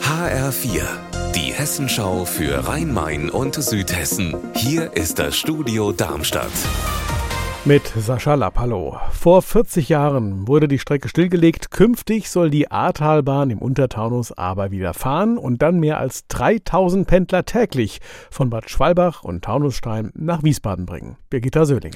HR4, die Hessenschau für Rhein-Main und Südhessen. Hier ist das Studio Darmstadt. Mit Sascha Lapp. Vor 40 Jahren wurde die Strecke stillgelegt. Künftig soll die Ahrtalbahn im Untertaunus aber wieder fahren und dann mehr als 3000 Pendler täglich von Bad Schwalbach und Taunusstein nach Wiesbaden bringen. Birgitta Söhling.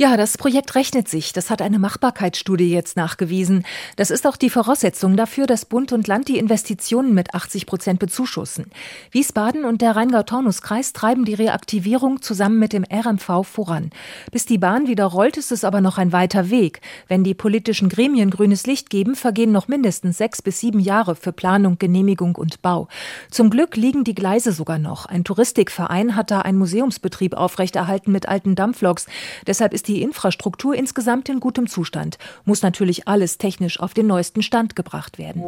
Ja, das Projekt rechnet sich. Das hat eine Machbarkeitsstudie jetzt nachgewiesen. Das ist auch die Voraussetzung dafür, dass Bund und Land die Investitionen mit 80 Prozent bezuschussen. Wiesbaden und der Rheingau-Taunus-Kreis treiben die Reaktivierung zusammen mit dem RMV voran. Bis die Bahn wieder rollt, ist es aber noch ein weiter Weg. Wenn die politischen Gremien grünes Licht geben, vergehen noch mindestens sechs bis sieben Jahre für Planung, Genehmigung und Bau. Zum Glück liegen die Gleise sogar noch. Ein Touristikverein hat da einen Museumsbetrieb aufrechterhalten mit alten Dampfloks. Deshalb ist die Infrastruktur insgesamt in gutem Zustand. Muss natürlich alles technisch auf den neuesten Stand gebracht werden.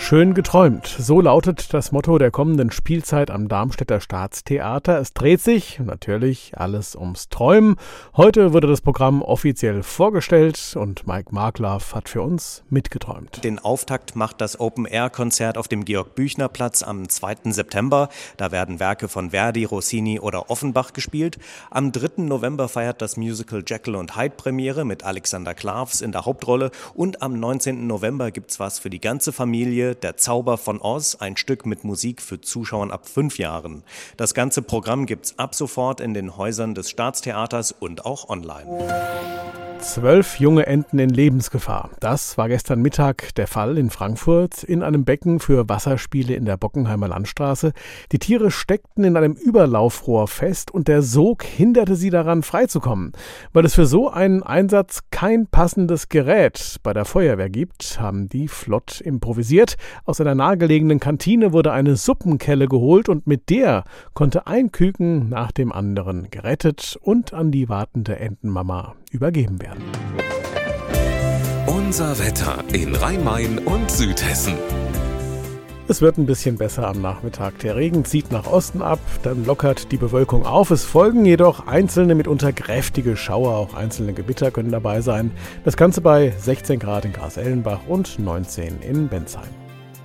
Schön geträumt. So lautet das Motto der kommenden Spielzeit am Darmstädter Staatstheater. Es dreht sich natürlich alles ums Träumen. Heute wurde das Programm offiziell vorgestellt und Mike Markloff hat für uns mitgeträumt. Den Auftakt macht das Open-Air-Konzert auf dem Georg-Büchner-Platz am 2. September. Da werden Werke von Verdi, Rossini oder Offenbach gespielt. Am 3. November feiert das Musical Jekyll und Hyde Premiere mit Alexander Klavs in der Hauptrolle. Und am 19. November gibt's was für die ganze Familie der Zauber von Oz, ein Stück mit Musik für Zuschauern ab fünf Jahren. Das ganze Programm gibt's ab sofort in den Häusern des Staatstheaters und auch online. Zwölf junge Enten in Lebensgefahr. Das war gestern Mittag der Fall in Frankfurt in einem Becken für Wasserspiele in der Bockenheimer Landstraße. Die Tiere steckten in einem Überlaufrohr fest und der Sog hinderte sie daran, freizukommen. Weil es für so einen Einsatz kein passendes Gerät bei der Feuerwehr gibt, haben die flott improvisiert. Aus einer nahegelegenen Kantine wurde eine Suppenkelle geholt und mit der konnte ein Küken nach dem anderen gerettet und an die wartende Entenmama übergeben werden. Unser Wetter in Rhein-Main und Südhessen. Es wird ein bisschen besser am Nachmittag. Der Regen zieht nach Osten ab, dann lockert die Bewölkung auf. Es folgen jedoch einzelne mitunter kräftige Schauer, auch einzelne Gewitter können dabei sein. Das Ganze bei 16 Grad in Gras-Ellenbach und 19 in Bensheim.